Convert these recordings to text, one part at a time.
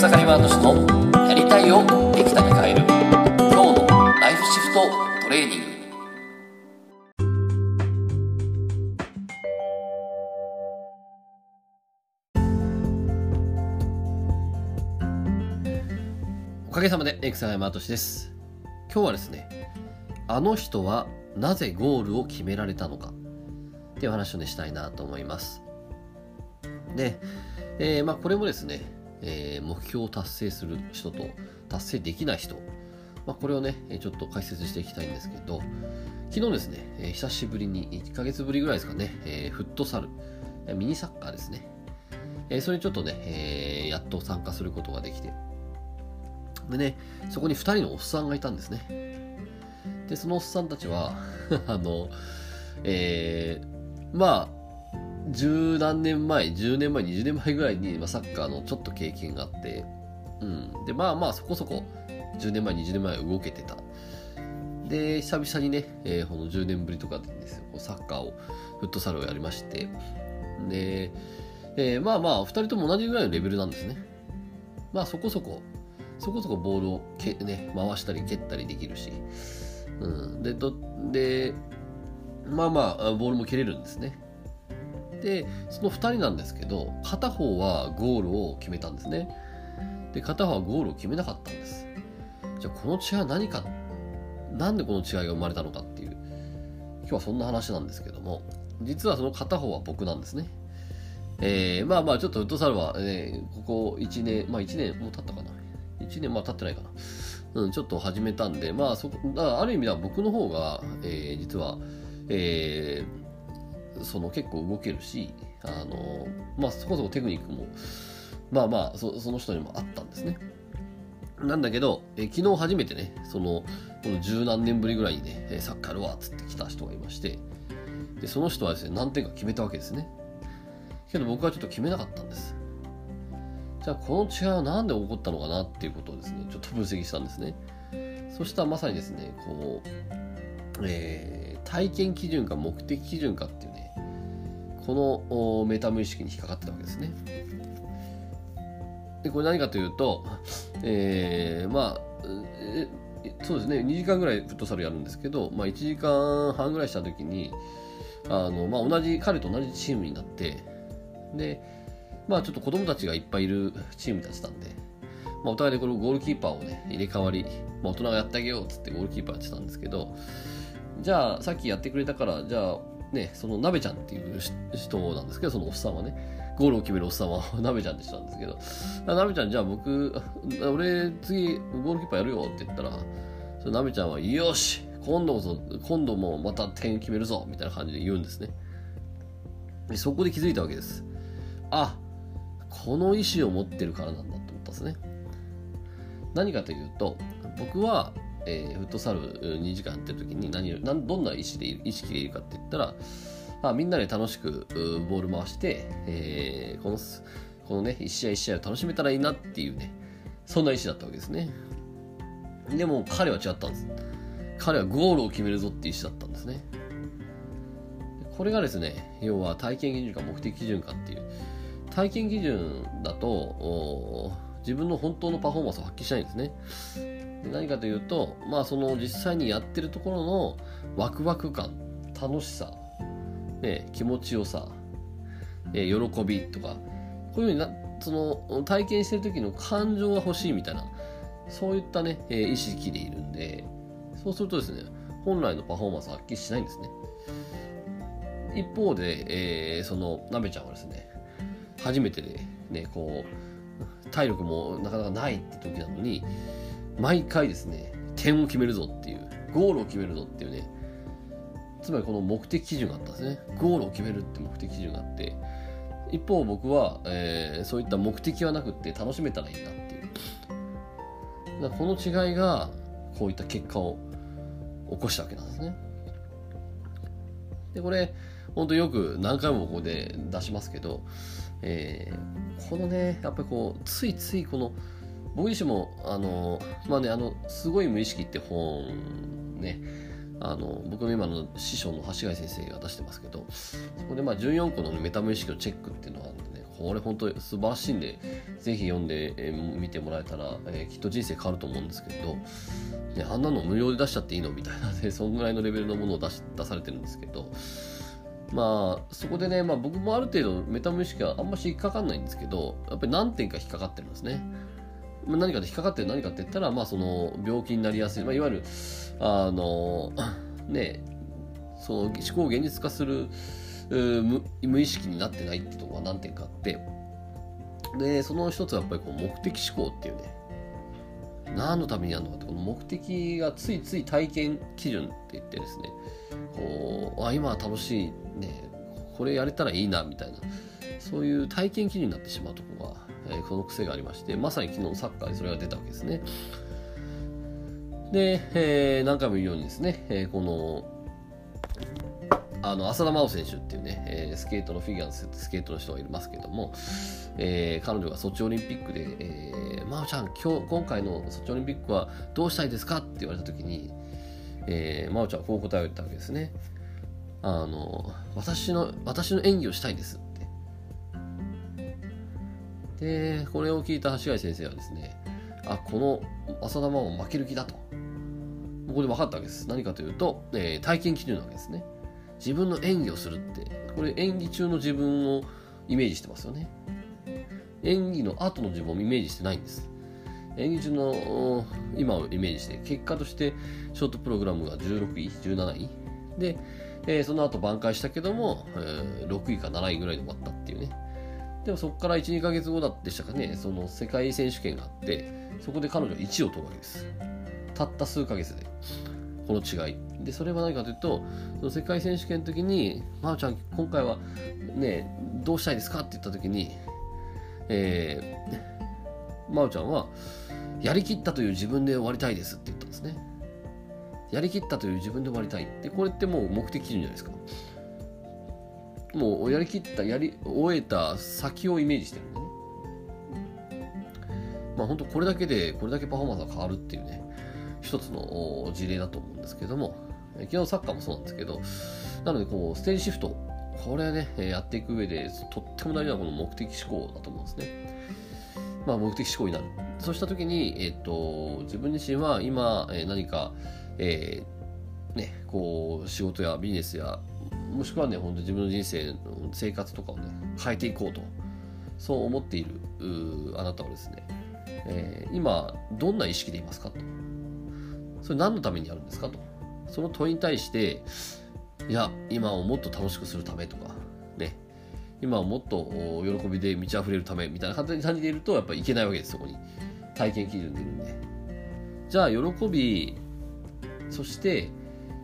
草刈ワード氏のやりたいをできたに変える今日のライフシフトトレーニング。おかげさまで草刈ワード氏です。今日はですねあの人はなぜゴールを決められたのか。っていう話をねしたいなと思います。で、えー、まあこれもですね、えー、目標を達成する人と達成できない人、まあ、これをねちょっと解説していきたいんですけど昨日ですね、えー、久しぶりに1ヶ月ぶりぐらいですかね、えー、フットサルミニサッカーですね、えー、それにちょっとね、えー、やっと参加することができて。でねそこに2人のおっさんがいたんですね。でそのおっさんたちは あのえー、まあ十何年前、10年前、20年前ぐらいに、まあ、サッカーのちょっと経験があって、うん。で、まあまあ、そこそこ、10年前、20年前動けてた。で、久々にね、えー、この10年ぶりとかですよ、サッカーを、フットサルをやりまして、で、えー、まあまあ、2人とも同じぐらいのレベルなんですね。まあ、そこそこ、そこそこボールをけ、ね、回したり蹴ったりできるし、うん。で、ど、で、まあまあ、ボールも蹴れるんですね。でその2人なんですけど片方はゴールを決めたんですね。で片方はゴールを決めなかったんです。じゃあこの違いは何かなんでこの違いが生まれたのかっていう今日はそんな話なんですけども実はその片方は僕なんですね。えー、まあまあちょっとウッドサルは、ね、ここ1年まあ1年もう経ったかな。1年まあ経ってないかな。うん、ちょっと始めたんで、まあそこ、だからある意味では僕の方が、えー、実は、えー、その結構動けるし、あの、まあそこそこテクニックも、まあまあその人にもあったんですね。なんだけど、え昨日初めてね、その、この十何年ぶりぐらいにね、サッカーやるわっつって来た人がいまして、で、その人はですね、何点か決めたわけですね。けど僕はちょっと決めなかったんです。じゃあこの違いは何で起こったのかなっていうことをですね、ちょっと分析したんですね。そしたらまさにですね、こう、えー、体験基準か目的基準かっていうね、このメタ無意識に引っかかってたわけですね。で、これ何かというと、えー、まあ、そうですね、2時間ぐらいフットサルやるんですけど、まあ、1時間半ぐらいした時に、あの、まあ、同じ、彼と同じチームになって、で、まあ、ちょっと子供たちがいっぱいいるチームたちなんで、まあ、お互いでこのゴールキーパーをね、入れ替わり、まあ、大人がやってあげようっつってゴールキーパーやってたんですけど、じゃあ、さっきやってくれたから、じゃあ、ね、そのなべちゃんっていう人なんですけど、そのおっさんはね、ゴールを決めるおっさんはなべちゃんって人なんですけど、なべちゃん、じゃあ僕、俺次ゴールキーパーやるよって言ったら、そのなべちゃんは、よし今度こそ、今度もまた点決めるぞみたいな感じで言うんですね。でそこで気づいたわけです。あ、この意思を持ってるからなんだと思ったんですね。何かというと、僕はえー、フットサル2時間やってる時に何何どんな意識で意識でいるかって言ったら、あ、みんなで楽しくボール回して、えー、このこのね1試合1試合を楽しめたらいいなっていうねそんな意思だったわけですね。でも彼は違ったんです。彼はゴールを決めるぞっていう意思だったんですね。これがですね要は体験基準か目的基準かっていう。体験基準だと自分の本当のパフォーマンスを発揮しないんですね。で何かというと、まあ、その実際にやってるところのワクワク感楽しさ、ね、気持ちよさ、え喜びとかこういうふうになその体験してる時の感情が欲しいみたいなそういったね、え意識でいるんでそうするとですね本来のパフォーマンスを発揮しないんですね。一方で、えー、そのなべちゃんはですね初めてでねこう体力もなかなかないって時なのに毎回ですね、点を決めるぞっていう、ゴールを決めるぞっていうね、つまりこの目的基準があったんですね。ゴールを決めるって目的基準があって、一方僕は、えー、そういった目的はなくって楽しめたらいいなっていう。だこの違いが、こういった結果を起こしたわけなんですね。で、これ、本当よく何回もここで出しますけど、えー、このね、やっぱりこう、ついついこの、僕自身も、あの、まあね、あの、すごい無意識って本、ね、あの、僕の今の師匠の橋貝先生が出してますけど、そこでまあ14個のメタ無意識のチェックっていうのがあるんでね、これ本当に素晴らしいんでぜひ読んで、えー、見てもらえたら、えー、きっと人生変わると思うんですけど、ね、あんなの無料で出しちゃっていいのみたいなね そんぐらいのレベルのものを出し出されてるんですけどまあそこでね、まあ、僕もある程度メタ無意識はあんまし引っかかんないんですけどやっぱり何点か引っかかってるんですね。何かで引っかかってる何かって言ったら、まあ、その病気になりやすい、まあ、いわゆるあの ねその思考を現実化する無無意識になってないってところが何点かあってでその一つはやっぱりこう目的思考っていうね何のためにやるのかってこの目的がついつい体験基準って言ってですねこうあ今は楽しいねこれやれたらいいなみたいなそういう体験基準になってしまうところがえー、その癖がありまして、まさに昨日のサッカーでそれが出たわけですね。で、えー、何回も言うようにですね、えー、この、あの浅田真央選手っていうね、えー、スケートのフィギュアのスケートの人がいますけども、えー、彼女がソチオリンピックで、えー、真央ちゃん、今日、今回のソチオリンピックはどうしたいですか？って言われたときに、えー、真央ちゃんはこう答えたわけですね。あの、私の、私の演技をしたいんですって。で、これを聞いた橋貝先生はですね、あ、この浅田真央負ける気だと。ここで分かったわけです。何かというと、えー、体験基準なわけですね。自分の演技をするって、これ演技中の自分をイメージしてますよね。演技の後の自分をイメージしてないんです。演技中の今をイメージして、結果としてショートプログラムが16位、17位。で、えー、その後挽回したけども、えー、6位か7位ぐらいで終わったっていうね。でもそこから1、2ヶ月後だったでしたかね、その世界選手権があって、そこで彼女は1位を取るわけです。たった数ヶ月で。この違い。で、それは何かというと、その世界選手権の時に、まおちゃん、今回はね、どうしたいですかって言った時に、えー、まおちゃんは、やりきったという自分で終わりたいですって言ったんですね。やりきったという自分で終わりたい。で、これってもう目的基準じゃないですか。もうやりきったやり終えた先をイメージしてるんでねまあ本当これだけでこれだけパフォーマンスが変わるっていうね一つの事例だと思うんですけども昨日サッカーもそうなんですけどなのでこうステージシフトこれはねやっていく上でとっても大事なこの目的思考だと思うんですねまあ目的思考になるそうした時に、えっ、と自分自身は今、え何か、えー、ね、こう仕事やビジネスやもしくはね、本当自分の人生の生活とかをね、変えていこうと、そう思っているあなたはですね、えー、今、どんな意識でいますかと。それ何のためにやるんですかと。その問いに対して、いや、今をもっと楽しくするためとか、ね、今をもっと喜びで満ち溢れるためみたいな感じでいると、やっぱりいけないわけです、そこに。体験基準でいるんで。じゃあ、喜び、そして、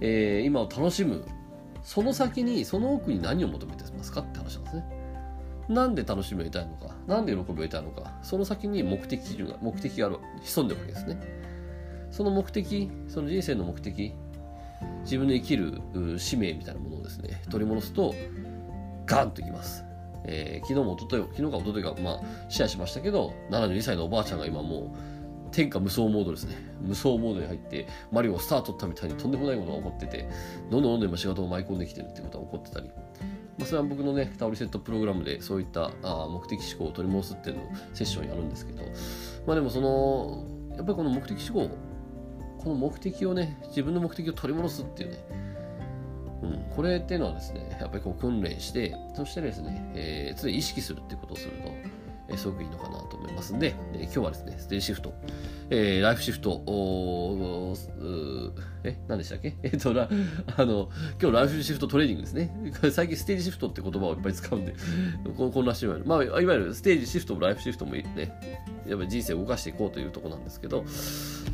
えー、今を楽しむその先にその奥に何を求めてますかって話なんですね。なんで楽しみを得たいのか、なんで喜びを得たいのか、その先に目的基準が、目的がある、潜んでるわけですね。その目的、その人生の目的、自分の生きる使命みたいなものをですね、取り戻すと、ガンといきます。えー、昨日も一昨日、昨日か一昨日か、まあ、シェアしましたけど、72歳のおばあちゃんが今もう、天下無双モードですね。無双モードに入って、マリオをスタートったみたいにとんでもないことが起こってて、どんどんどんどん今仕事を舞い込んできてるってことが起こってたり、まあ、それは僕のね、タオリセットプログラムでそういったあ目的思考を取り戻すっていうのをセッションやるんですけど、まあでもその、やっぱりこの目的思考、この目的をね、自分の目的を取り戻すっていうね、うん、これっていうのはですね、やっぱりこう訓練して、そしてですね、えー、常に意識するってことをすると、え、すごくいいのかなと思いますんで、え、今日はですね、ステージシフト、えー、ライフシフト、おえ、何でしたっけ？えっ、と、あの、今日ライフシフトトレーニングですね。最近ステージシフトって言葉をいっぱい使うんで、こんなしてままあ、いわゆるステージシフトもライフシフトもね、やっぱり人生を動かしていこうというところなんですけど、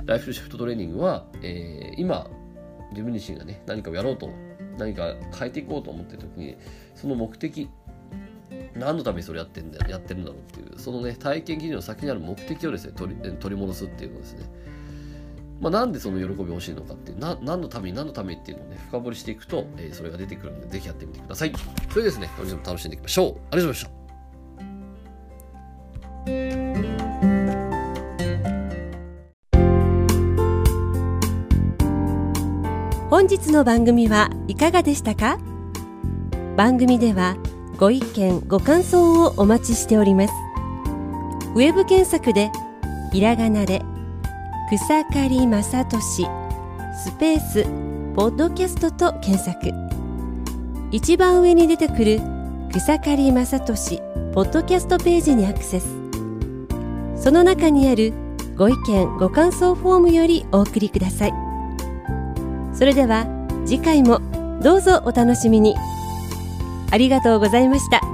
ライフシフトトレーニングは、えー、今、自分自身がね、何かをやろうと、何か変えていこうと思っている時に、その目的、何のためにそれやってんだやってるんだろうっていう、そのね、体験基準の先にある目的をですね、取り取り戻すっていうのですね。まあ、なんでその喜び欲しいのかっていうな、何のために何のためにっていうのをね、深掘りしていくと、えー、それが出てくるので、ぜひやってみてください。それですね、本日も楽しんでいきましょう。ありがとうございました。本日の番組はいかがでしたか？番組ではご意見ご感想をお待ちしております。ウェブ検索でひらがなで草刈正俊スペースポッドキャストと検索。一番上に出てくる草刈正俊ポッドキャストページにアクセス。その中にあるご意見ご感想フォームよりお送りください。それでは次回もどうぞお楽しみに。ありがとうございました。